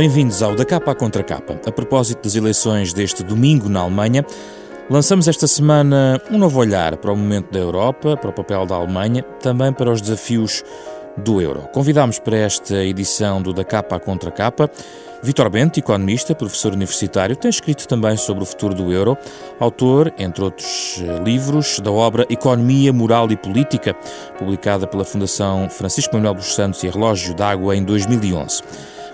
Bem-vindos ao Da Capa à Contra Capa. A propósito das eleições deste domingo na Alemanha, lançamos esta semana um novo olhar para o momento da Europa, para o papel da Alemanha, também para os desafios do euro. Convidámos para esta edição do Da Capa à Contra Capa Vitor Bento, economista, professor universitário, tem escrito também sobre o futuro do euro, autor, entre outros eh, livros, da obra Economia, Moral e Política, publicada pela Fundação Francisco Manuel dos Santos e Relógio d'Água em 2011.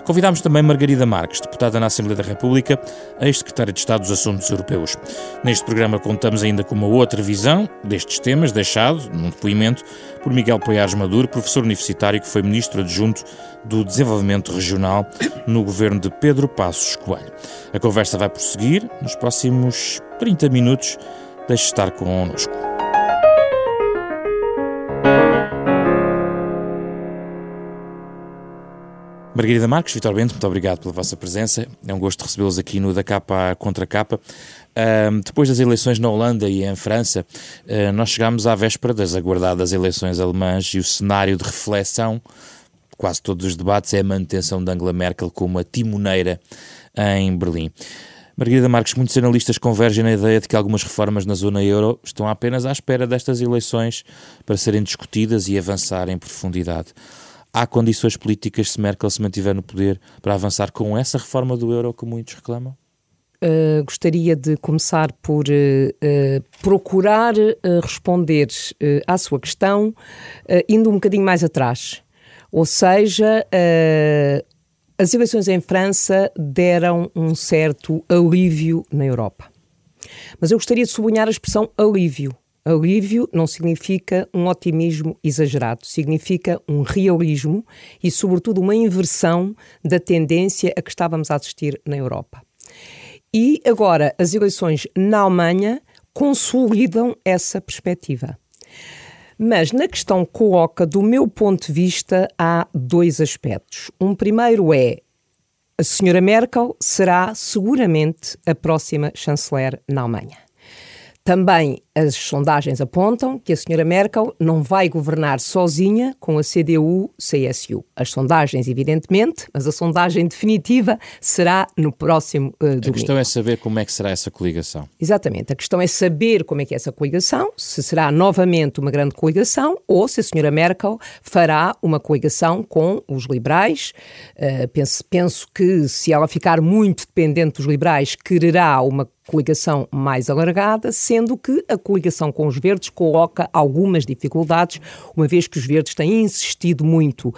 Convidámos também Margarida Marques, deputada na Assembleia da República, ex-secretária de Estado dos Assuntos Europeus. Neste programa contamos ainda com uma outra visão destes temas, deixado num depoimento por Miguel Poiares Maduro, professor universitário que foi ministro adjunto do Desenvolvimento Regional no governo de Pedro Passos Coelho. A conversa vai prosseguir nos próximos 30 minutos. Deixe estar connosco. Margarida Marques, Vitor Bento, muito obrigado pela vossa presença. É um gosto recebê-los aqui no Da Capa Contra Capa. Uh, depois das eleições na Holanda e em França, uh, nós chegámos à véspera das aguardadas eleições alemãs e o cenário de reflexão, quase todos os debates, é a manutenção de Angela Merkel como a timoneira em Berlim. Margarida Marques, muitos analistas convergem na ideia de que algumas reformas na zona euro estão apenas à espera destas eleições para serem discutidas e avançar em profundidade há condições políticas, se Merkel se mantiver no poder, para avançar com essa reforma do euro que muitos reclamam? Uh, gostaria de começar por uh, uh, procurar responder à sua questão indo um bocadinho mais atrás. Ou seja, as eleições em França deram um certo alívio na Europa. Mas eu gostaria de sublinhar a expressão alívio, Alívio não significa um otimismo exagerado, significa um realismo e, sobretudo, uma inversão da tendência a que estávamos a assistir na Europa. E agora, as eleições na Alemanha consolidam essa perspectiva. Mas na questão coloca, do meu ponto de vista, há dois aspectos. Um primeiro é a senhora Merkel será seguramente a próxima chanceler na Alemanha. Também as sondagens apontam que a senhora Merkel não vai governar sozinha com a CDU-CSU. As sondagens, evidentemente, mas a sondagem definitiva será no próximo uh, domingo. A questão é saber como é que será essa coligação. Exatamente. A questão é saber como é que é essa coligação, se será novamente uma grande coligação ou se a senhora Merkel fará uma coligação com os liberais. Uh, penso, penso que se ela ficar muito dependente dos liberais, quererá uma coligação mais alargada, sendo que a coligação com os verdes coloca algumas dificuldades, uma vez que os verdes têm insistido muito uh,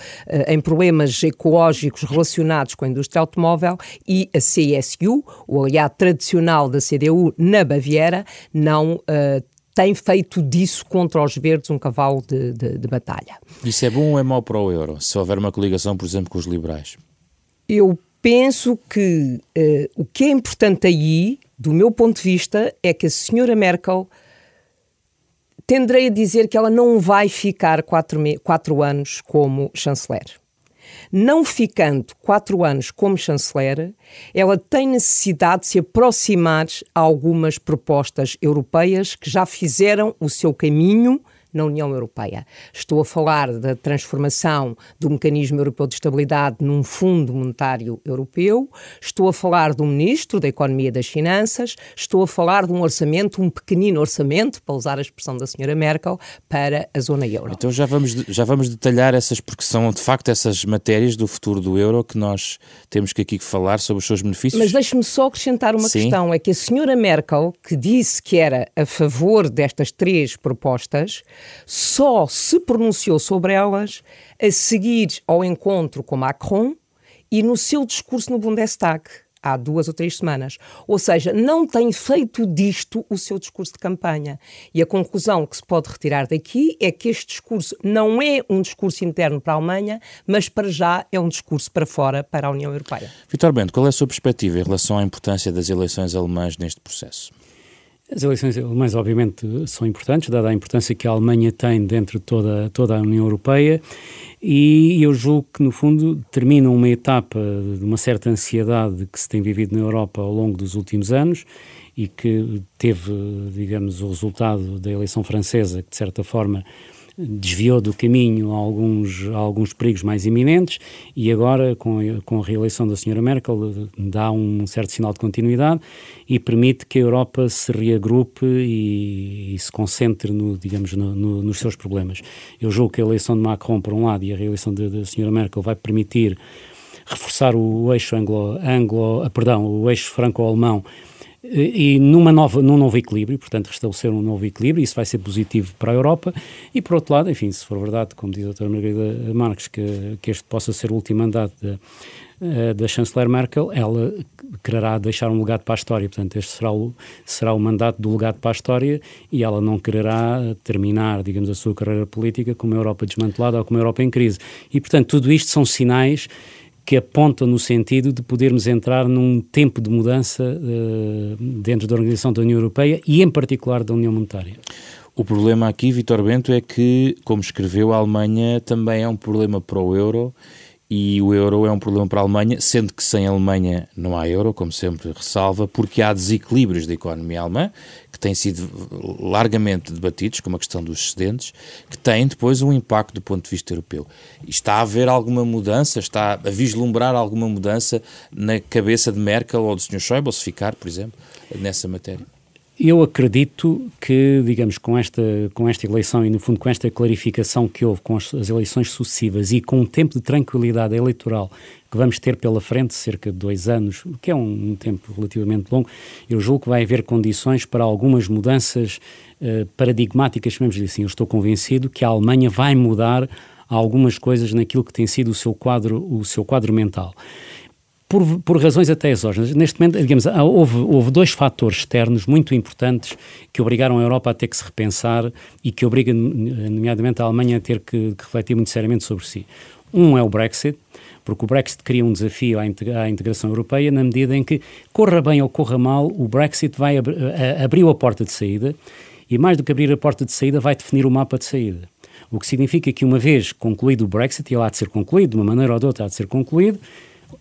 em problemas ecológicos relacionados com a indústria automóvel e a CSU, o aliado tradicional da CDU na Baviera, não uh, tem feito disso contra os verdes um cavalo de, de, de, batalha. Isso é bom ou é mau para o euro, se houver uma coligação, por exemplo, com os liberais? Eu penso que uh, o que é importante aí do meu ponto de vista, é que a senhora Merkel tenderei a dizer que ela não vai ficar quatro, quatro anos como chanceler. Não ficando quatro anos como chanceler, ela tem necessidade de se aproximar a algumas propostas europeias que já fizeram o seu caminho na União Europeia. Estou a falar da transformação do Mecanismo Europeu de Estabilidade num Fundo Monetário Europeu, estou a falar do Ministro da Economia e das Finanças, estou a falar de um orçamento, um pequenino orçamento, para usar a expressão da senhora Merkel, para a zona euro. Então já vamos, já vamos detalhar essas, porque são de facto essas matérias do futuro do euro que nós temos que aqui falar sobre os seus benefícios. Mas deixe-me só acrescentar uma Sim. questão, é que a senhora Merkel, que disse que era a favor destas três propostas, só se pronunciou sobre elas a seguir ao encontro com Macron e no seu discurso no Bundestag há duas ou três semanas. Ou seja, não tem feito disto o seu discurso de campanha. E a conclusão que se pode retirar daqui é que este discurso não é um discurso interno para a Alemanha, mas para já é um discurso para fora, para a União Europeia. Vitor Bento, qual é a sua perspectiva em relação à importância das eleições alemãs neste processo? As eleições alemãs, obviamente, são importantes, dada a importância que a Alemanha tem dentro de toda, toda a União Europeia, e eu julgo que, no fundo, terminam uma etapa de uma certa ansiedade que se tem vivido na Europa ao longo dos últimos anos e que teve, digamos, o resultado da eleição francesa, que, de certa forma, desviou do caminho alguns, alguns perigos mais iminentes e agora, com a, com a reeleição da senhora Merkel, dá um certo sinal de continuidade e permite que a Europa se reagrupe e, e se concentre no, digamos, no, no, nos seus problemas. Eu julgo que a eleição de Macron, por um lado, e a reeleição da senhora Merkel vai permitir reforçar o eixo anglo, anglo ah, perdão, o eixo franco-alemão e numa nova, num novo equilíbrio, portanto, restabelecer um novo equilíbrio, isso vai ser positivo para a Europa, e por outro lado, enfim, se for verdade, como diz a doutora Margarida Marques, que, que este possa ser o último mandato da, eh, da chanceler Merkel, ela quererá deixar um legado para a história, portanto, este será o, será o mandato do legado para a história, e ela não quererá terminar, digamos, a sua carreira política com uma Europa desmantelada ou com uma Europa em crise. E, portanto, tudo isto são sinais que aponta no sentido de podermos entrar num tempo de mudança uh, dentro da Organização da União Europeia e, em particular, da União Monetária. O problema aqui, Vitor Bento, é que, como escreveu, a Alemanha também é um problema para o euro e o euro é um problema para a Alemanha, sendo que sem a Alemanha não há euro, como sempre ressalva, porque há desequilíbrios da economia alemã, que têm sido largamente debatidos, como a questão dos excedentes, que têm depois um impacto do ponto de vista europeu. Está a haver alguma mudança, está a vislumbrar alguma mudança na cabeça de Merkel ou do Sr. Schäuble, se ficar, por exemplo, nessa matéria? Eu acredito que, digamos, com esta, com esta eleição e, no fundo, com esta clarificação que houve com as, as eleições sucessivas e com um tempo de tranquilidade eleitoral que vamos ter pela frente, cerca de dois anos, o que é um, um tempo relativamente longo, eu julgo que vai haver condições para algumas mudanças uh, paradigmáticas, chamemos assim. Eu estou convencido que a Alemanha vai mudar algumas coisas naquilo que tem sido o seu quadro, o seu quadro mental por, por razões até exógenas. Neste momento, digamos, houve, houve dois fatores externos muito importantes que obrigaram a Europa a ter que se repensar e que obrigam, nomeadamente, a Alemanha a ter que, que refletir muito seriamente sobre si. Um é o Brexit, porque o Brexit cria um desafio à integração europeia na medida em que, corra bem ou corra mal, o Brexit vai ab a porta de saída e, mais do que abrir a porta de saída, vai definir o mapa de saída. O que significa que, uma vez concluído o Brexit, e ele há de ser concluído, de uma maneira ou de outra há de ser concluído,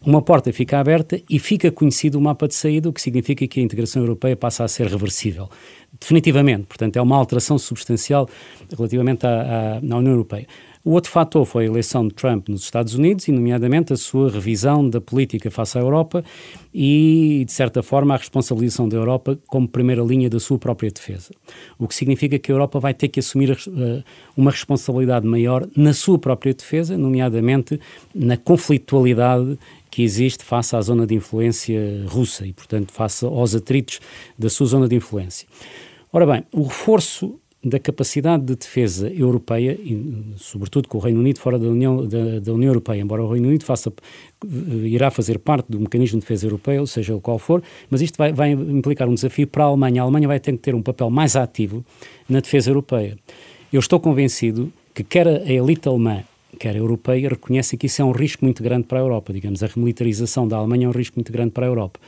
uma porta fica aberta e fica conhecido o mapa de saída, o que significa que a integração europeia passa a ser reversível. Definitivamente, portanto, é uma alteração substancial relativamente à, à, à União Europeia. O outro fator foi a eleição de Trump nos Estados Unidos e, nomeadamente, a sua revisão da política face à Europa e, de certa forma, a responsabilização da Europa como primeira linha da sua própria defesa. O que significa que a Europa vai ter que assumir uh, uma responsabilidade maior na sua própria defesa, nomeadamente na conflitualidade que existe face à zona de influência russa e, portanto, face aos atritos da sua zona de influência. Ora bem, o reforço da capacidade de defesa europeia, e, sobretudo com o Reino Unido fora da União, da, da, União Europeia, embora o Reino Unido faça, irá fazer parte do mecanismo de defesa europeu, seja o qual for, mas isto vai, vai implicar um desafio para a Alemanha. A Alemanha vai ter que ter um papel mais ativo na defesa europeia. Eu estou convencido que quer a elite alemã, quer a europeia, reconhece que isso é um risco muito grande para a Europa. Digamos, a remilitarização da Alemanha é um risco muito grande para a Europa.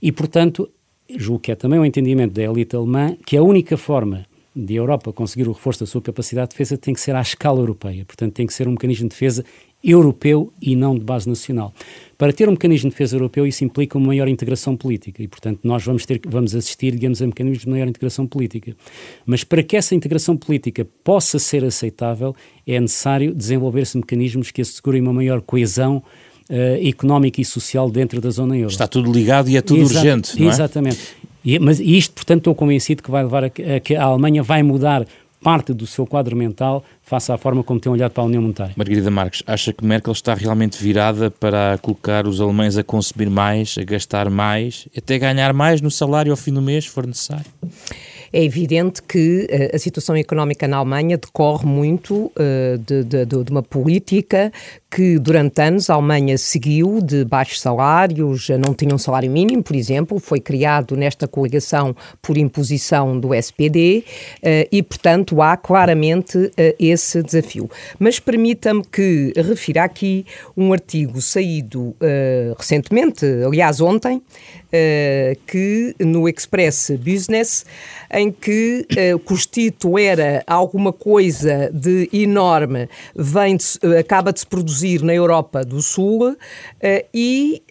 E, portanto, julgo que é também o entendimento da elite alemã que a única forma de Europa conseguir o reforço da sua capacidade de defesa tem que ser à escala europeia. Portanto, tem que ser um mecanismo de defesa europeu e não de base nacional. Para ter um mecanismo de defesa europeu, isso implica uma maior integração política e, portanto, nós vamos, ter, vamos assistir, digamos, a mecanismos de maior integração política. Mas para que essa integração política possa ser aceitável, é necessário desenvolver-se mecanismos que assegurem uma maior coesão Uh, económica e social dentro da zona euro. Está tudo ligado e é tudo Exa urgente, não é? Exatamente. E, mas isto, portanto, estou convencido que vai levar a, a que a Alemanha vai mudar parte do seu quadro mental face à forma como tem olhado para a União Monetária. Margarida Marques, acha que Merkel está realmente virada para colocar os alemães a consumir mais, a gastar mais, até ganhar mais no salário ao fim do mês, se for necessário? É evidente que uh, a situação económica na Alemanha decorre muito uh, de, de, de, uma política que durante anos a Alemanha seguiu de baixos salários, não tinha um salário mínimo, por exemplo, foi criado nesta coligação por imposição do SPD uh, e, portanto, há claramente esse desafio. Mas permita-me que refira aqui um artigo saído recentemente, aliás, ontem, que no Express Business, em que o título era alguma coisa de enorme, vem de, acaba de se produzir na Europa do Sul, e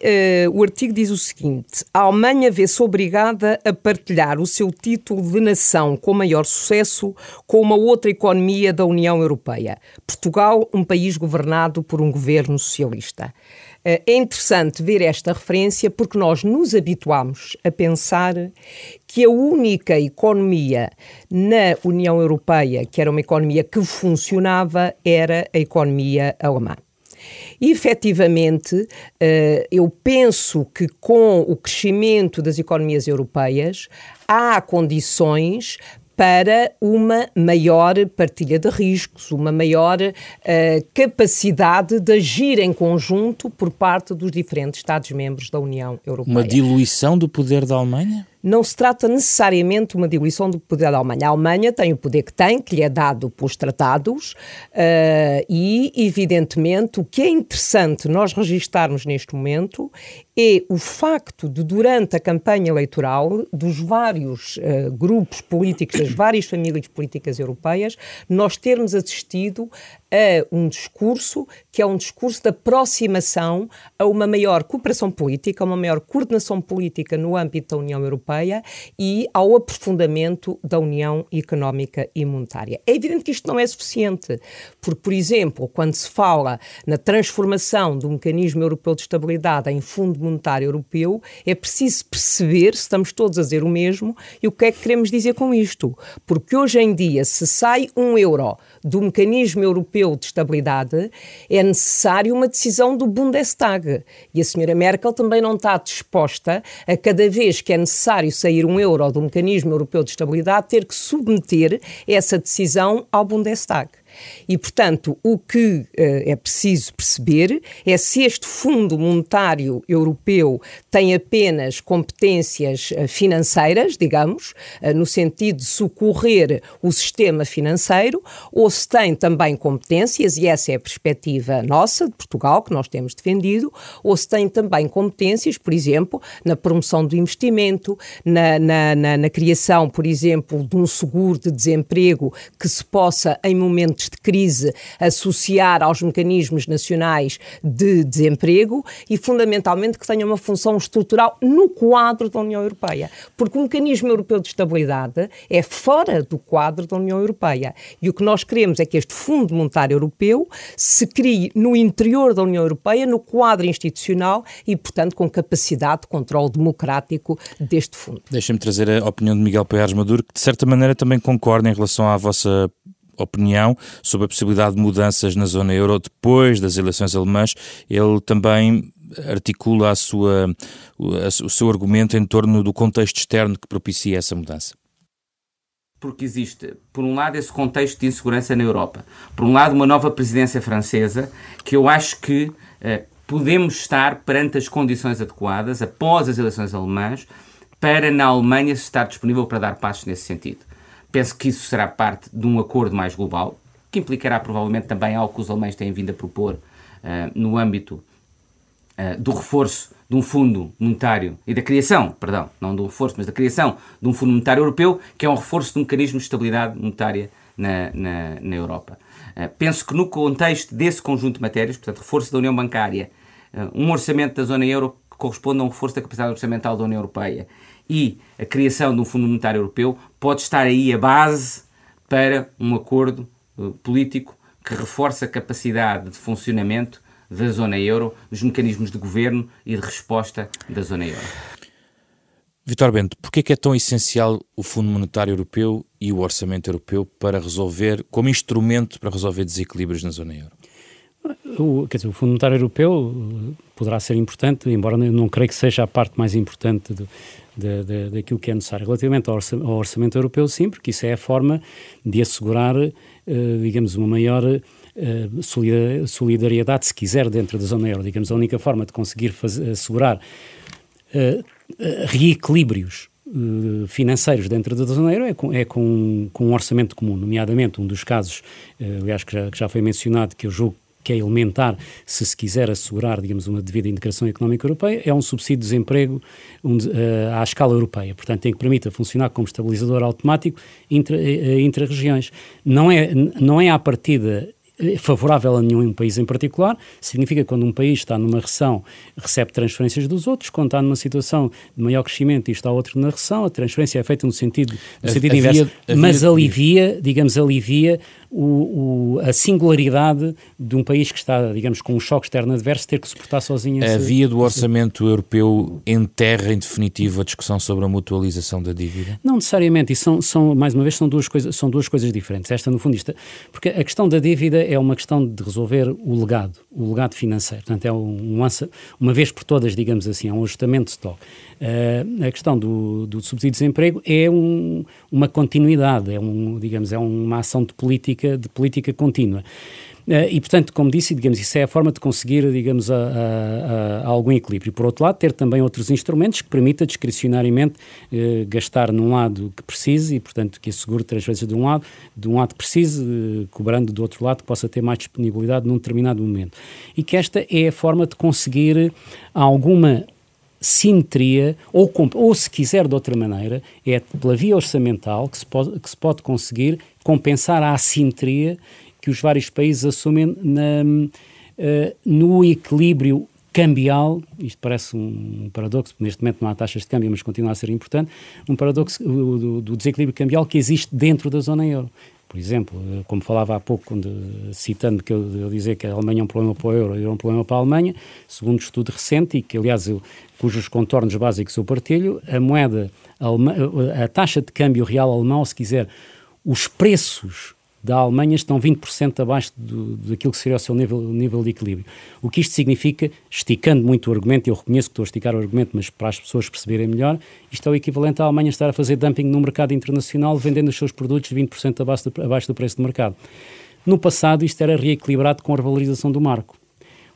o artigo diz o seguinte: a Alemanha vê-se obrigada a partilhar o seu título de nação com maior sucesso com uma outra economia da União Europeia. Portugal, um país governado por um governo socialista. Eh, é interessante ver esta referência porque nós nos habituamos a pensar que a única economia na União Europeia, que era uma economia que funcionava, era a economia alemã. E, efetivamente, eh, eu penso que com o crescimento das economias europeias há condições para uma maior partilha de riscos, uma maior uh, capacidade de agir em conjunto por parte dos diferentes Estados-membros da União Europeia. Uma diluição do poder da Alemanha? Não se trata necessariamente uma diluição do poder da Alemanha. A Alemanha tem o poder que tem, que lhe é dado pelos tratados, uh, e, evidentemente, o que é interessante nós registarmos neste momento é o facto de, durante a campanha eleitoral, dos vários uh, grupos políticos, das várias famílias políticas europeias, nós termos assistido a um discurso que é um discurso de aproximação a uma maior cooperação política, a uma maior coordenação política no âmbito da União Europeia e ao aprofundamento da União Económica e Monetária. É evidente que isto não é suficiente, porque, por exemplo, quando se fala na transformação do mecanismo europeu de estabilidade em Fundo Monetário Europeu, é preciso perceber se estamos todos a dizer o mesmo e o que é que queremos dizer com isto. Porque hoje em dia, se sai um euro do mecanismo europeu de estabilidade, é necessário uma decisão do Bundestag. E a senhora Merkel também não está disposta a cada vez que é necessário sair um euro do mecanismo europeu de estabilidade ter que submeter essa decisão ao Bundestag. E, portanto, o que uh, é preciso perceber é se este Fundo Monetário Europeu tem apenas competências uh, financeiras, digamos, uh, no sentido de socorrer o sistema financeiro, ou se tem também competências, e essa é a perspectiva nossa, de Portugal, que nós temos defendido, ou se tem também competências, por exemplo, na promoção do investimento, na, na, na, na criação, por exemplo, de um seguro de desemprego que se possa, em momentos de crise associar aos mecanismos nacionais de desemprego e, fundamentalmente, que tenha uma função estrutural no quadro da União Europeia. Porque o mecanismo europeu de estabilidade é fora do quadro da União Europeia. E o que nós queremos é que este Fundo Monetário Europeu se crie no interior da União Europeia, no quadro institucional e, portanto, com capacidade de controle democrático deste fundo. Deixa-me trazer a opinião de Miguel Paiares Maduro, que de certa maneira também concorda em relação à vossa opinião sobre a possibilidade de mudanças na zona euro depois das eleições alemãs. Ele também articula a sua, o seu argumento em torno do contexto externo que propicia essa mudança porque existe, por um lado, esse contexto de insegurança na Europa. Por um lado, uma nova presidência francesa, que eu acho que eh, podemos estar perante as condições adequadas, após as eleições alemãs, para na Alemanha estar disponível para dar passos nesse sentido. Penso que isso será parte de um acordo mais global, que implicará provavelmente também algo que os alemães têm vindo a propor uh, no âmbito uh, do reforço de um fundo monetário e da criação, perdão, não do reforço, mas da criação de um fundo monetário europeu, que é um reforço de um mecanismo de estabilidade monetária na, na, na Europa. Uh, penso que no contexto desse conjunto de matérias, portanto, reforço da União Bancária, um orçamento da zona euro que corresponde a um reforço da capacidade orçamental da União Europeia e a criação de um Fundo Monetário Europeu pode estar aí a base para um acordo uh, político que reforce a capacidade de funcionamento da zona euro, dos mecanismos de governo e de resposta da zona euro. Vitor Bento, porquê é, é tão essencial o Fundo Monetário Europeu e o Orçamento Europeu para resolver, como instrumento para resolver desequilíbrios na zona euro? O, quer dizer, o Fundo Monetário Europeu uh, poderá ser importante, embora não creio que seja a parte mais importante do, daquilo que é necessário. Relativamente ao orçamento europeu, sim, porque isso é a forma de assegurar, uh, digamos, uma maior uh, solidariedade, se quiser, dentro da zona euro. Digamos, a única forma de conseguir fazer, assegurar uh, reequilíbrios financeiros dentro da zona euro é com, é com, com um orçamento comum, nomeadamente um dos casos, aliás, que já, que já foi mencionado, que eu julgo que é elementar se se quiser assegurar, digamos, uma devida integração económica europeia, é um subsídio de desemprego um, uh, à escala europeia. Portanto, tem que permita funcionar como estabilizador automático intra, uh, intra-regiões. Não é, não é à partida favorável a nenhum país em particular, significa que quando um país está numa recessão, recebe transferências dos outros, quando está numa situação de maior crescimento e está outro na recessão, a transferência é feita no sentido, no sentido inverso, mas alivia, digamos, alivia o, o, a singularidade de um país que está, digamos, com um choque externo adverso, ter que suportar sozinho. A via do orçamento europeu enterra em definitivo a discussão sobre a mutualização da dívida? Não necessariamente, e são, são mais uma vez, são duas, coisas, são duas coisas diferentes. Esta, no fundo, isto, porque a questão da dívida é uma questão de resolver o legado, o legado financeiro. Portanto, é um, um uma vez por todas, digamos assim, é um ajustamento de stock. Uh, a questão do, do subsídio de desemprego é um, uma continuidade, é, um, digamos, é uma ação de política, de política contínua. Uh, e, portanto, como disse, digamos, isso é a forma de conseguir, digamos, a, a, a algum equilíbrio. Por outro lado, ter também outros instrumentos que permita discricionariamente uh, gastar num lado que precise e, portanto, que assegure transferências de um lado, de um lado precise, uh, cobrando do outro lado que possa ter mais disponibilidade num determinado momento. E que esta é a forma de conseguir alguma simetria, ou, ou se quiser de outra maneira, é pela via orçamental que se pode, que se pode conseguir compensar a assimetria que os vários países assumem na, uh, no equilíbrio cambial, isto parece um paradoxo, neste momento não há taxas de câmbio, mas continua a ser importante, um paradoxo do, do desequilíbrio cambial que existe dentro da zona euro. Por exemplo, como falava há pouco, quando, citando que eu, eu dizer que a Alemanha é um problema para o euro e é um problema para a Alemanha, segundo um estudo recente, e que aliás eu, cujos contornos básicos eu partilho, a moeda, a, a taxa de câmbio real alemão, se quiser, os preços da Alemanha estão 20% abaixo do, daquilo que seria o seu nível, nível de equilíbrio. O que isto significa, esticando muito o argumento, eu reconheço que estou a esticar o argumento, mas para as pessoas perceberem melhor, isto é o equivalente à Alemanha estar a fazer dumping no mercado internacional, vendendo os seus produtos 20% abaixo do, abaixo do preço do mercado. No passado, isto era reequilibrado com a revalorização do marco.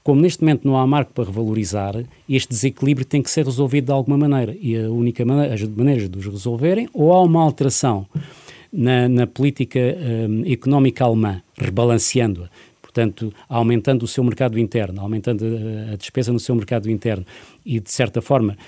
Como neste momento não há marco para revalorizar, este desequilíbrio tem que ser resolvido de alguma maneira. E a única maneira, as maneiras de os resolverem, ou há uma alteração na, na política um, económica alemã, rebalanceando-a, portanto, aumentando o seu mercado interno, aumentando a, a, despesa no seu mercado interno e, de certa forma,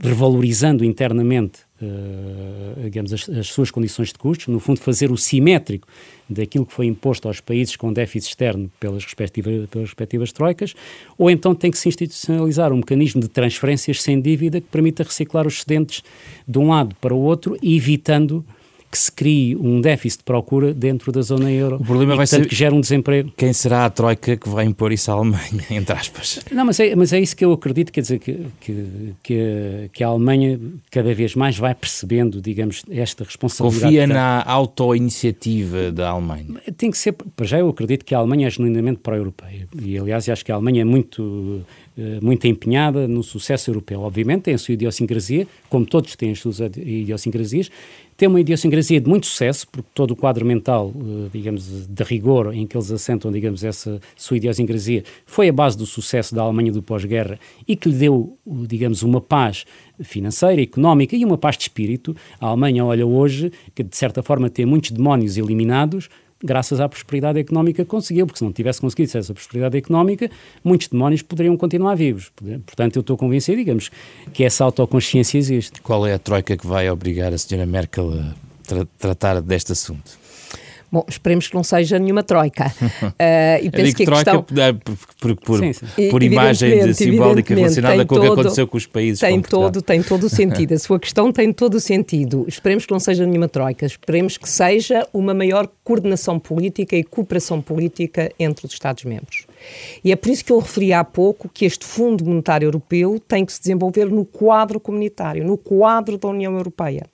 revalorizando internamente, uh, digamos, as, as, suas condições de custos, no fundo, fazer o simétrico daquilo que foi imposto aos países com déficit externo pelas respectivas, pelas respectivas troicas, ou então tem que se institucionalizar um mecanismo de transferências sem dívida que permita reciclar os excedentes de um lado para o outro, evitando que se crie um déficit de procura dentro da zona euro. O problema e, vai ser que gera um desemprego. Quem será a troika que vai impor isso à Alemanha, entre aspas? Não, mas é, mas é isso que eu acredito, quer dizer, que, que, que, que a Alemanha cada vez mais vai percebendo, digamos, esta responsabilidade. Confia na auto-iniciativa da Alemanha? Tem que ser, para já eu acredito que a Alemanha é genuinamente pró-europeia. E aliás, acho que a Alemanha é muito eh, muito empenhada no sucesso europeu. Obviamente tem a sua idiosincrasia, como todos têm as suas idiosincrasias, tem uma idiosincrasia de muito sucesso, porque todo o quadro mental, eh, digamos, de rigor em que eles assentam, digamos, essa sua idiosincrasia, foi a base do sucesso da Alemanha do pós-guerra e que lhe deu, digamos, uma paz financeira, económica e uma paz de espírito. A Alemanha olha hoje que, de certa forma, tem muitos demónios eliminados, graças à prosperidade económica que conseguiu, porque se não tivesse conseguido essa prosperidade económica, muitos demónios poderiam continuar vivos. Portanto, eu estou convencido, digamos, que essa autoconsciência existe. Qual é a troika que vai obrigar a senhora Merkel a tra tratar deste assunto? Bom, esperemos que não seja nenhuma troika. Uh, e penso que a troika questão... por, por, sim, sim. por imagem simbólica relacionada com o que aconteceu com os países. Tem todo, tem todo o sentido. A sua questão tem todo o sentido. Esperemos que não seja nenhuma troika. Esperemos que seja uma maior coordenação política e cooperação política entre os Estados-membros. E é por isso que eu referi há pouco que este Fundo Monetário Europeu tem que se desenvolver no quadro comunitário, no quadro da União Europeia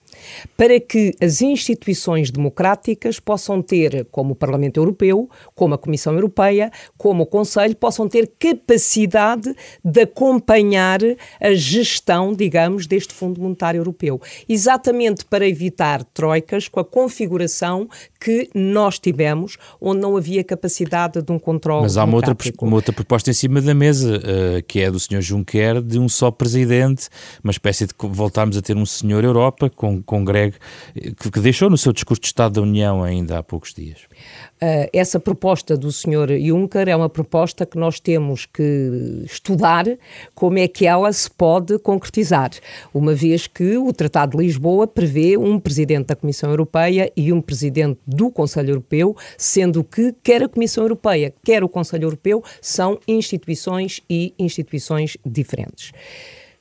para que as instituições democráticas possam ter, como o Parlamento Europeu, como a Comissão Europeia, como o Conselho, possam ter capacidade de acompanhar a gestão, digamos, deste Fundo Monetário Europeu. Exatamente para evitar troicas com a configuração que nós tivemos, onde não havia capacidade de um controle Mas há uma outra, uma outra proposta em cima da mesa, uh, que é do Sr. Juncker, de um só presidente, uma espécie de voltarmos a ter um Senhor Europa com congregue, que, que deixou no seu discurso de Estado da União ainda há poucos dias? Uh, essa proposta do Sr. Juncker é uma proposta que nós temos que estudar como é que ela se pode concretizar, uma vez que o Tratado de Lisboa prevê um Presidente da Comissão Europeia e um Presidente do Conselho Europeu, sendo que quer a Comissão Europeia, quer o Conselho Europeu são instituições e instituições diferentes.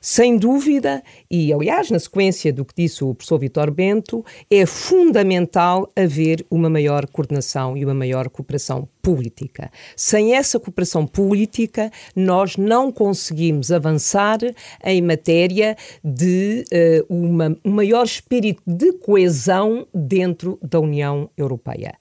Sem dúvida, e aliás, na sequência do que disse o professor Vitor Bento, é fundamental haver uma maior coordenação e uma maior cooperação política. Sem essa cooperação política, nós não conseguimos avançar em matéria de uh, uma, um maior espírito de coesão dentro da União Europeia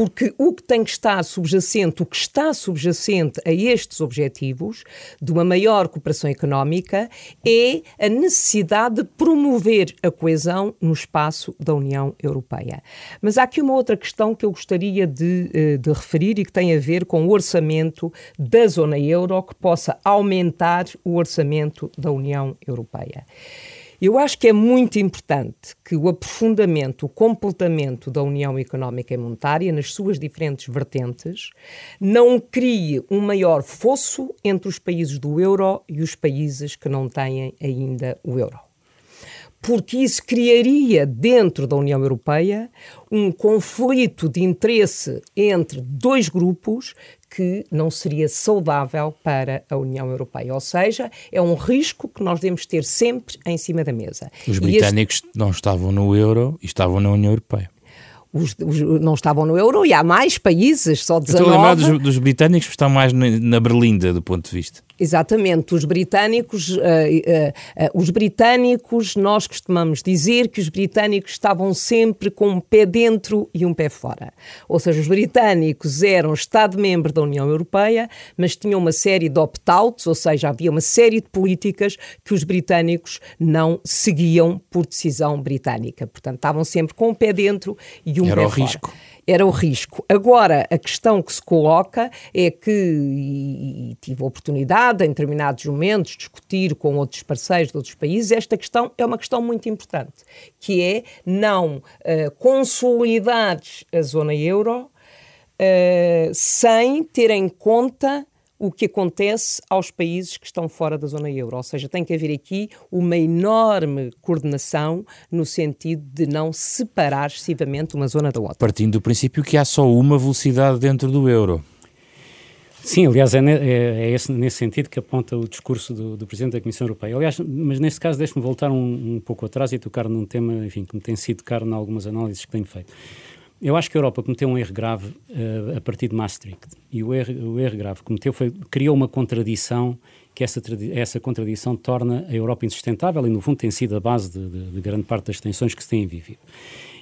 porque o que tem que estar subjacente, o que está subjacente a estes objetivos de uma maior cooperação económica é a necessidade de promover a coesão no espaço da União Europeia. Mas há aqui uma outra questão que eu gostaria de, eh, de referir e que tem a ver com o orçamento da zona euro que possa aumentar o orçamento da União Europeia. Eu acho que é muito importante que o aprofundamento, o completamento da União Económica e Monetária, nas suas diferentes vertentes, não crie um maior fosso entre os países do euro e os países que não têm ainda o euro. Porque isso criaria dentro da União Europeia um conflito de interesse entre dois grupos que não seria saudável para a União Europeia. Ou seja, é um risco que nós devemos ter sempre em cima da mesa. Os britânicos este... não estavam no euro e estavam na União Europeia. Os, os, não estavam no euro e há mais países, só 19. Estou a lembrar dos, dos britânicos que estão mais na Berlinda, do ponto de vista. Exatamente, os britânicos, uh, uh, uh, os britânicos, nós costumamos dizer que os britânicos estavam sempre com um pé dentro e um pé fora. Ou seja, os britânicos eram Estado-membro da União Europeia, mas tinham uma série de opt-outs, ou seja, havia uma série de políticas que os britânicos não seguiam por decisão britânica. Portanto, estavam sempre com um pé dentro e um Era pé fora. risco era o risco. Agora, a questão que se coloca é que, e, e tive a oportunidade em determinados momentos de discutir com outros parceiros de outros países, esta questão é uma questão muito importante, que é não uh, consolidar a zona euro uh, sem ter em conta o que acontece aos países que estão fora da zona euro. Ou seja, tem que haver aqui uma enorme coordenação no sentido de não separar excessivamente uma zona da outra. Partindo do princípio que há só uma velocidade dentro do euro. Sim, aliás, é, é, é esse, nesse sentido que aponta o discurso do, do, Presidente da Comissão Europeia. Aliás, mas nesse caso, deixe-me voltar um, um, pouco atrás e tocar num tema, enfim, que me tem sido caro em algumas análises que tenho feito. Eu acho que a Europa cometeu um erro grave uh, a partir de Maastricht. E o erro, o erro grave que cometeu foi criou uma contradição que essa, essa contradição torna a Europa insustentável e, no fundo, tem sido a base de, de, de grande parte das tensões que se têm vivido.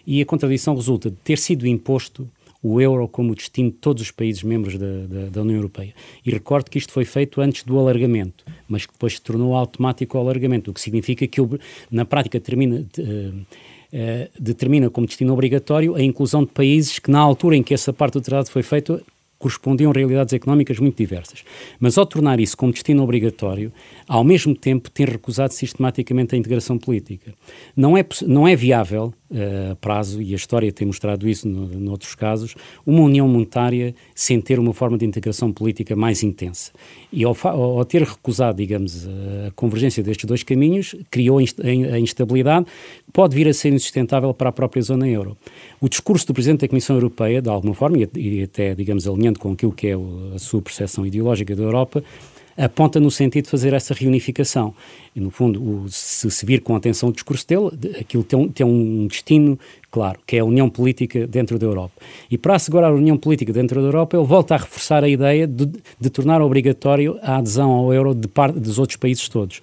E a contradição resulta de ter sido imposto o euro como destino de todos os países membros da, da, da, União Europeia. E recordo que isto foi feito antes do alargamento, mas que depois se tornou automático o alargamento, o que significa que, na prática, termina. Uh, determina como destino obrigatório a inclusão de países que, na altura em que essa parte do tratado foi feita, correspondiam a realidades económicas muito diversas. Mas ao tornar isso como destino obrigatório, ao mesmo tempo tem recusado sistematicamente a integração política. Não é, não é viável uh, a prazo, e a história tem mostrado isso no, noutros casos, uma união monetária sem ter uma forma de integração política mais intensa. E ao, ao ter recusado, digamos, a convergência destes dois caminhos, criou a instabilidade, pode vir a ser insustentável para a própria zona euro. O discurso do Presidente da Comissão Europeia, de alguma forma, e até, digamos, alinhando com aquilo que é a sua percepção ideológica da Europa, aponta no sentido de fazer essa reunificação. E, no fundo, o, se se vir com atenção o discurso dele, aquilo tem um, tem um destino claro, que é a união política dentro da Europa. E para assegurar a união política dentro da Europa, ele volta a reforçar a ideia de, de tornar obrigatório a adesão ao euro de parte dos outros países todos.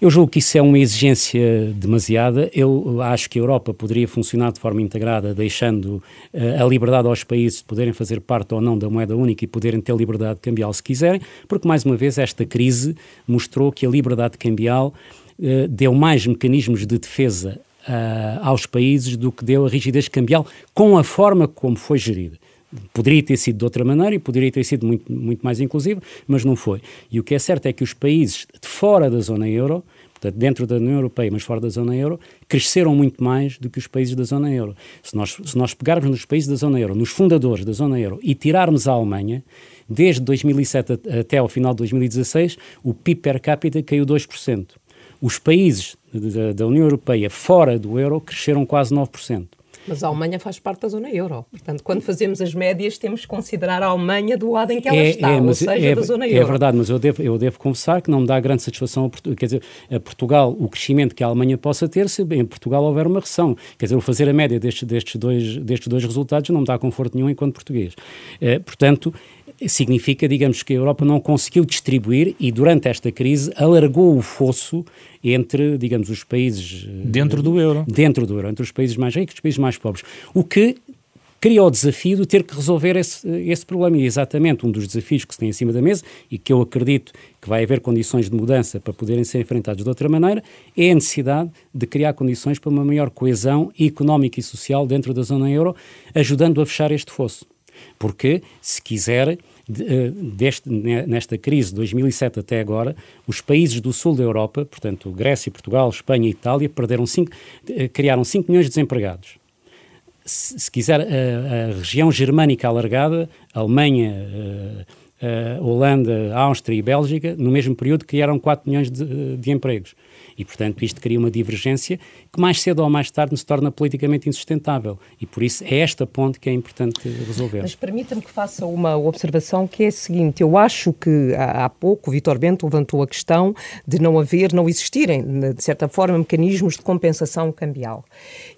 Eu julgo que isso é uma exigência demasiada. Eu acho que a Europa poderia funcionar de forma integrada, deixando uh, a liberdade aos países de poderem fazer parte ou não da moeda única e poderem ter liberdade cambial se quiserem, porque, mais uma vez, esta crise mostrou que a liberdade cambial uh, deu mais mecanismos de defesa uh, aos países do que deu a rigidez cambial com a forma como foi gerida. Poderia ter sido de outra maneira e poderia ter sido muito, muito mais inclusivo, mas não foi. E o que é certo é que os países de fora da zona euro, portanto, dentro da União Europeia, mas fora da zona euro, cresceram muito mais do que os países da zona euro. Se nós, se nós pegarmos nos países da zona euro, nos fundadores da zona euro, e tirarmos a Alemanha, desde 2007 até ao final de 2016, o PIB per capita caiu 2%. Os países da, da União Europeia fora do euro cresceram quase 9%. Mas a Alemanha faz parte da zona euro. Portanto, quando fazemos as médias, temos que considerar a Alemanha do lado em que ela é, está, é, ou seja, é, da zona é euro. É verdade, mas eu devo, eu devo confessar que não me dá grande satisfação a, Portugal, quer dizer, a Portugal, o crescimento que a Alemanha possa ter se em Portugal houver uma recessão. Quer dizer, o fazer a média destes, destes, dois, destes dois resultados não me dá conforto nenhum enquanto português. Eh, portanto, significa, digamos, que a Europa não conseguiu distribuir e durante esta crise alargou o fosso entre, digamos, os países eh, dentro do euro, dentro do euro, entre os países mais ricos e os países mais pobres, o que cria o desafio de ter que resolver esse, esse problema. E é exatamente um dos desafios que se tem em cima da mesa e que eu acredito que vai haver condições de mudança para poderem ser enfrentados de outra maneira, é a necessidade de criar condições para uma maior coesão económica e social dentro da zona euro, ajudando a fechar este fosso. Porque, se quiser, eh, deste, nesta crise de 2007 até agora, os países do sul da Europa, portanto Grécia, Portugal, Espanha e Itália, perderam cinco, eh, criaram 5 milhões de desempregados. Se, se quiser, a, a, região germânica alargada, Alemanha, a, Holanda, Áustria e Bélgica, no mesmo período criaram 4 milhões de, de empregos. E, portanto, isto cria uma divergência que mais cedo ou mais tarde se torna politicamente insustentável. E, por isso, é esta ponte que é importante resolver. Mas permita-me que faça uma observação que é a seguinte. Eu acho que há pouco o Vitor Bento levantou a questão de não haver, não existirem, de certa forma, mecanismos de compensação cambial.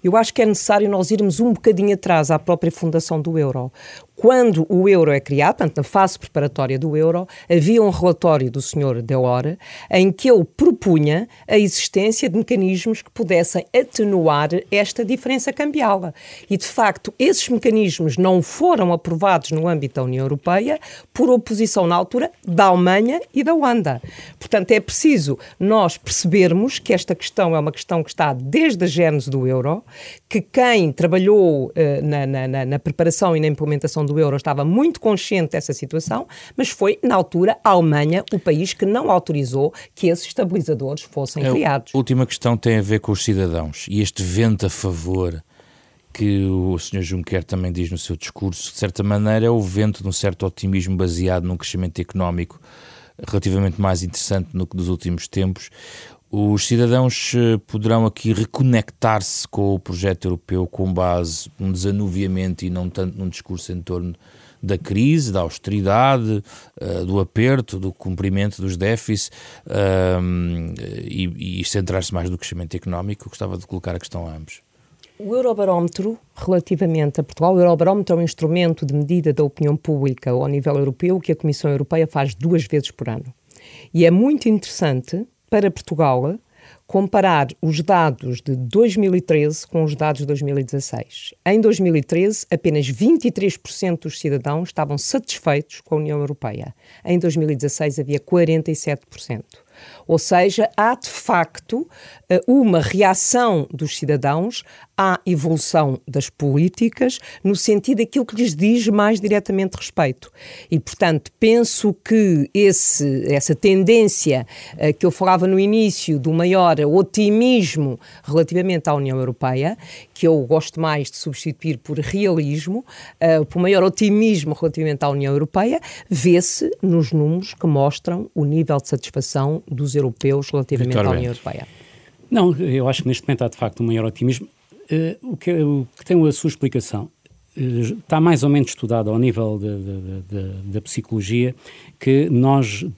Eu acho que é necessário nós irmos um bocadinho atrás à própria fundação do euro quando o euro é criado, portanto, na fase preparatória do euro, havia um relatório do Sr. Delors em que ele propunha a existência de mecanismos que pudessem atenuar esta diferença cambial. E, de facto, esses mecanismos não foram aprovados no âmbito da União Europeia por oposição, na altura, da Alemanha e da Holanda. Portanto, é preciso nós percebermos que esta questão é uma questão que está desde a gênese do euro, que quem trabalhou uh, na, na, na preparação e na implementação do do euro estava muito consciente dessa situação, mas foi, na altura, a Alemanha o país que não autorizou que esses estabilizadores fossem a criados. A última questão tem a ver com os cidadãos e este vento a favor que o Sr. Juncker também diz no seu discurso, de certa maneira é o vento de um certo otimismo baseado num crescimento económico relativamente mais interessante no que dos últimos tempos. Os cidadãos eh, poderão aqui reconectar-se com o projeto europeu com base num desanuviamento e não tanto num discurso em torno da crise, da austeridade, uh, do aperto, do cumprimento dos déficits uh, e, e centrar-se mais no crescimento económico. Eu gostava de colocar a questão a ambos. O Eurobarómetro, relativamente a Portugal, o Eurobarómetro é um instrumento de medida da opinião pública ao nível europeu que a Comissão Europeia faz duas vezes por ano. E é muito interessante para Portugal comparar os dados de 2013 com os dados de 2016. Em 2013, apenas 23% dos cidadãos estavam satisfeitos com a União Europeia. Em 2016, havia 47%. Ou seja, há de facto eh, uma reação dos cidadãos à evolução das políticas no sentido daquilo que lhes diz mais diretamente respeito. E, portanto, penso que esse, essa tendência uh, que eu falava no início do maior otimismo relativamente à União Europeia, que eu gosto mais de substituir por realismo, uh, por maior otimismo relativamente à União Europeia, vê-se nos números que mostram o nível de satisfação dos europeus relativamente à União Europeia. Não, eu acho que neste momento há de facto um maior otimismo. Uh, o, que, o que tem a sua explicação uh, está mais ou menos estudado ao nível da psicologia que nós, uh,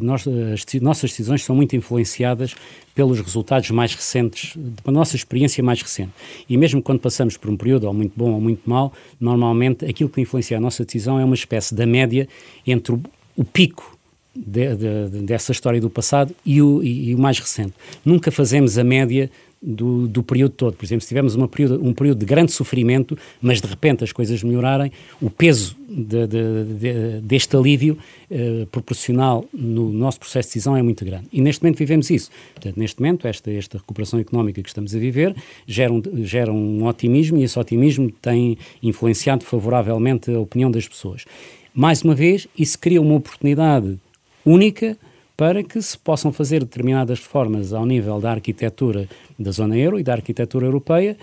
nós, as nossas decisões são muito influenciadas pelos resultados mais recentes, da nossa experiência mais recente. E mesmo quando passamos por um período ou muito bom ou muito mau, normalmente aquilo que influencia a nossa decisão é uma espécie da média entre o, o pico de, de, dessa história do passado e o, e, e o, mais recente. Nunca fazemos a média do, do período todo. Por exemplo, se tivermos período, um período de grande sofrimento, mas de repente as coisas melhorarem, o peso de, de, deste alívio eh, proporcional no nosso processo de decisão é muito grande. E neste momento vivemos isso. Portanto, neste momento, esta, esta recuperação económica que estamos a viver gera um, gera um otimismo e esse otimismo tem influenciado favoravelmente a opinião das pessoas. Mais uma vez, isso cria uma oportunidade única para que se possam fazer determinadas reformas ao nível da arquitetura da zona euro e da arquitetura europeia,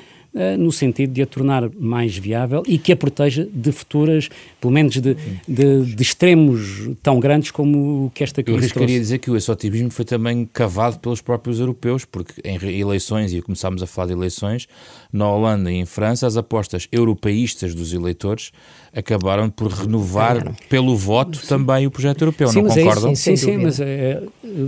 no sentido de a tornar mais viável e que a proteja de futuras, pelo menos de, de, de extremos tão grandes como o que esta crise Eu trouxe. queria dizer que o exotimismo foi também cavado pelos próprios europeus, porque em eleições, e começámos a falar de eleições, na Holanda e em França, as apostas europeístas dos eleitores acabaram por renovar pelo voto sim. também o projeto europeu, sim, não é concordam? sim, sim, sim, mas é,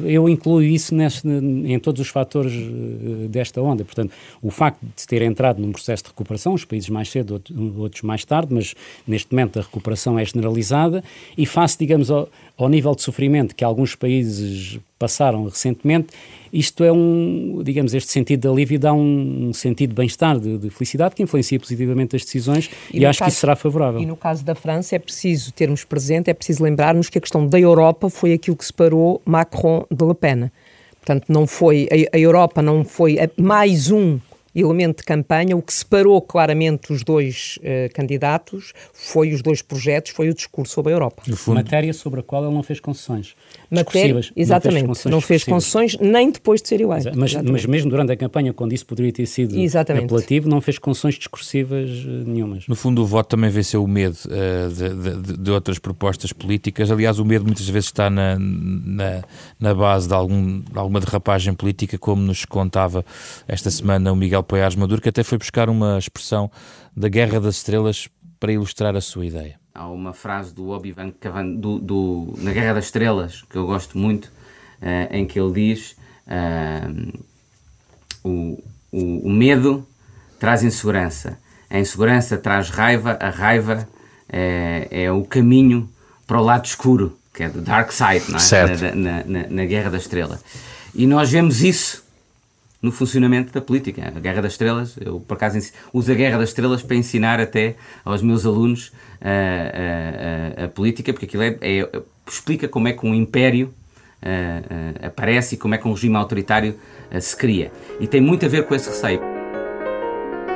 eu incluo isso neste, em todos os fatores eh, desta onda. Portanto, o facto de ter entrado num processo de recuperação, os países mais cedo, outros mais tarde, mas neste momento a recuperação é generalizada e face, digamos, ao, ao nível de sofrimento que alguns países passaram recentemente, isto é um, digamos, este sentido de alívio dá um, um sentido de bem-estar, de, de, felicidade, que influencia positivamente as decisões e, e acho caso, que isso será favorável. E no caso da França é preciso termos presente, é preciso lembrarmos que a questão da Europa foi aquilo que separou Macron de Le Pen. Portanto, não foi, a, a Europa não foi mais um elemento de campanha. O que separou claramente os dois uh, candidatos foi os dois projetos, foi o discurso sobre a Europa. Fundo... Matéria sobre a qual ele não fez concessões. Matéria, exatamente, não fez concessões, não fez concessões nem depois de ser eleito. Mas, mas, mesmo durante a campanha, quando isso poderia ter sido exatamente. apelativo, não fez concessões discursivas uh, nenhumas. No fundo, o voto também venceu o medo uh, de, de, de, outras propostas políticas. Aliás, o medo muitas vezes está na, na, na base de, algum, de alguma derrapagem política, como nos contava esta semana o Miguel Poiares Maduro, que até foi buscar uma expressão da Guerra das Estrelas para ilustrar a sua ideia. Há uma frase do Obi-Wan do, do, na Guerra das Estrelas, que eu gosto muito, uh, em que ele diz uh, o, o, o, medo traz insegurança, a insegurança traz raiva, a raiva é, é o caminho para o lado escuro, que é do Dark Side, não é? Na, na, na, Guerra das Estrelas. E nós vemos isso no funcionamento da política. A Guerra das Estrelas, eu por acaso uso a Guerra das Estrelas para ensinar até aos meus alunos a, a, a política, porque aquilo é, é, explica como é que um império uh, uh, aparece e como é que um regime autoritário se cria. E tem muito a ver com esse receio.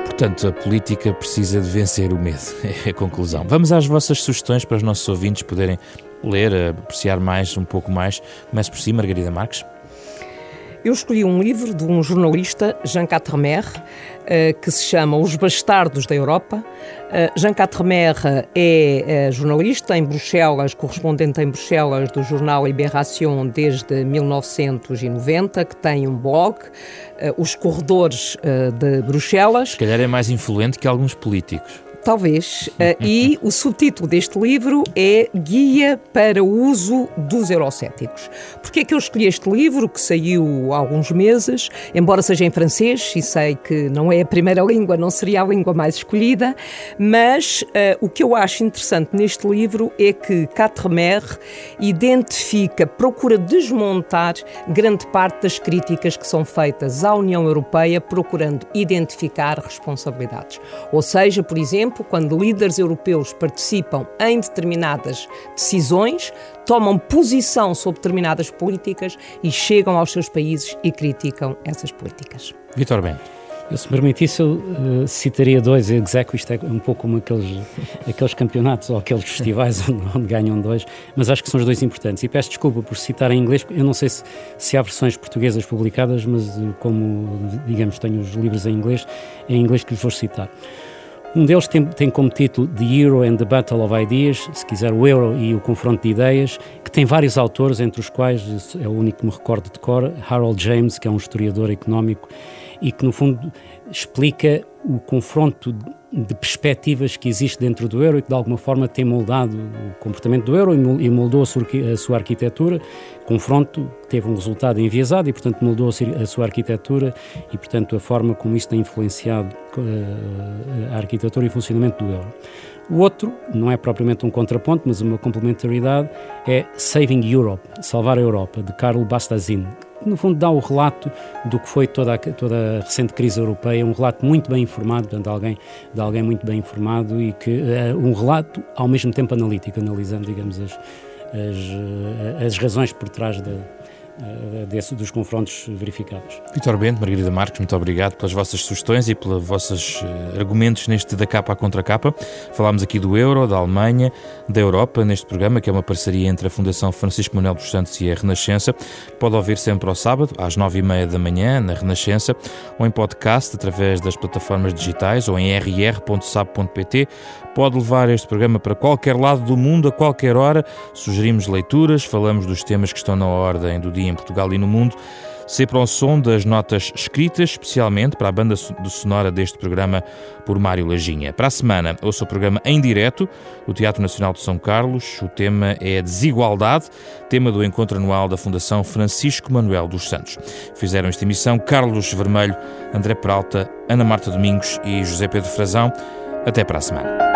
Portanto, a política precisa de vencer o medo, é a conclusão. Vamos às vossas sugestões para os nossos ouvintes poderem ler, apreciar mais, um pouco mais. Comece por si, Margarida Marques. Eu escolhi um livro de um jornalista, Jean Quatremer, eh, que se chama Os Bastardos da Europa. Eh, Jean Quatremer é eh, jornalista em Bruxelas, correspondente em Bruxelas do jornal Libération desde 1990, que tem um blog, Os Corredores de Bruxelas. Se calhar é mais influente que alguns políticos talvez. Uh, e o subtítulo deste livro é Guia para o Uso dos Eurocéticos. Porquê é que eu escolhi este livro, que saiu há alguns meses, embora seja em francês, e sei que não é a primeira língua, não seria a língua mais escolhida, mas uh, o que eu acho interessante neste livro é que Quatremer identifica, procura desmontar grande parte das críticas que são feitas à União Europeia, procurando identificar responsabilidades. Ou seja, por exemplo, tempo, quando líderes europeus participam em determinadas decisões, tomam posição sobre determinadas políticas e chegam aos seus países e criticam essas políticas. Vitor Bento. Eu, se me permitisse, eu uh, citaria dois execo, isto é um pouco como aqueles, aqueles campeonatos ou aqueles festivais onde, onde, ganham dois, mas acho que são os dois importantes. E peço desculpa por citar em inglês, eu não sei se, se há versões portuguesas publicadas, mas uh, como, digamos, tenho os livros em inglês, é em inglês que lhes vou citar. Um deles tem, tem, como título The Euro and the Battle of Ideas, se quiser o Euro e o confronto de ideias, que tem vários autores, entre os quais é o único que me recordo de cor, Harold James, que é um historiador económico e que no fundo explica o confronto de perspectivas que existe dentro do euro e que de alguma forma tem moldado o comportamento do euro e moldou a sua, arquitetura. Confronto teve um resultado enviesado e, portanto, moldou a sua arquitetura e, portanto, a forma como isso tem influenciado eh, a arquitetura e o funcionamento do euro. O outro, não é propriamente um contraponto, mas uma complementaridade, é Saving Europe, Salvar a Europa, de Carlo Bastazin, no fundo dá o relato do que foi toda a, toda a recente crise europeia, um relato muito bem informado, portanto, alguém, de alguém muito bem informado e que uh, um relato ao mesmo tempo analítico, analisando, digamos, as, as, uh, as razões por trás da, desse, dos confrontos verificados. Vitor Bento, Margarida Marques, muito obrigado pelas vossas sugestões e pelos vossos uh, argumentos neste da capa à contra capa. Falámos aqui do euro, da Alemanha, da Europa neste programa, que é uma parceria entre a Fundação Francisco Manuel dos Santos e a Renascença. Pode ouvir sempre ao sábado, às nove e meia da manhã, na Renascença, ou em podcast através das plataformas digitais ou em rr.sab.pt. Pode levar este programa para qualquer lado do mundo, a qualquer hora. Sugerimos leituras, falamos dos temas que estão na ordem do dia em Portugal e no mundo sempre ao som das notas escritas, especialmente para a banda sonora deste programa por Mário Lajinha. Para a semana, ouça o programa em direto do Teatro Nacional de São Carlos. O tema é Desigualdade, tema do encontro anual da Fundação Francisco Manuel dos Santos. Fizeram esta emissão Carlos Vermelho, André Peralta, Ana Marta Domingos e José Pedro Frazão. Até para a semana.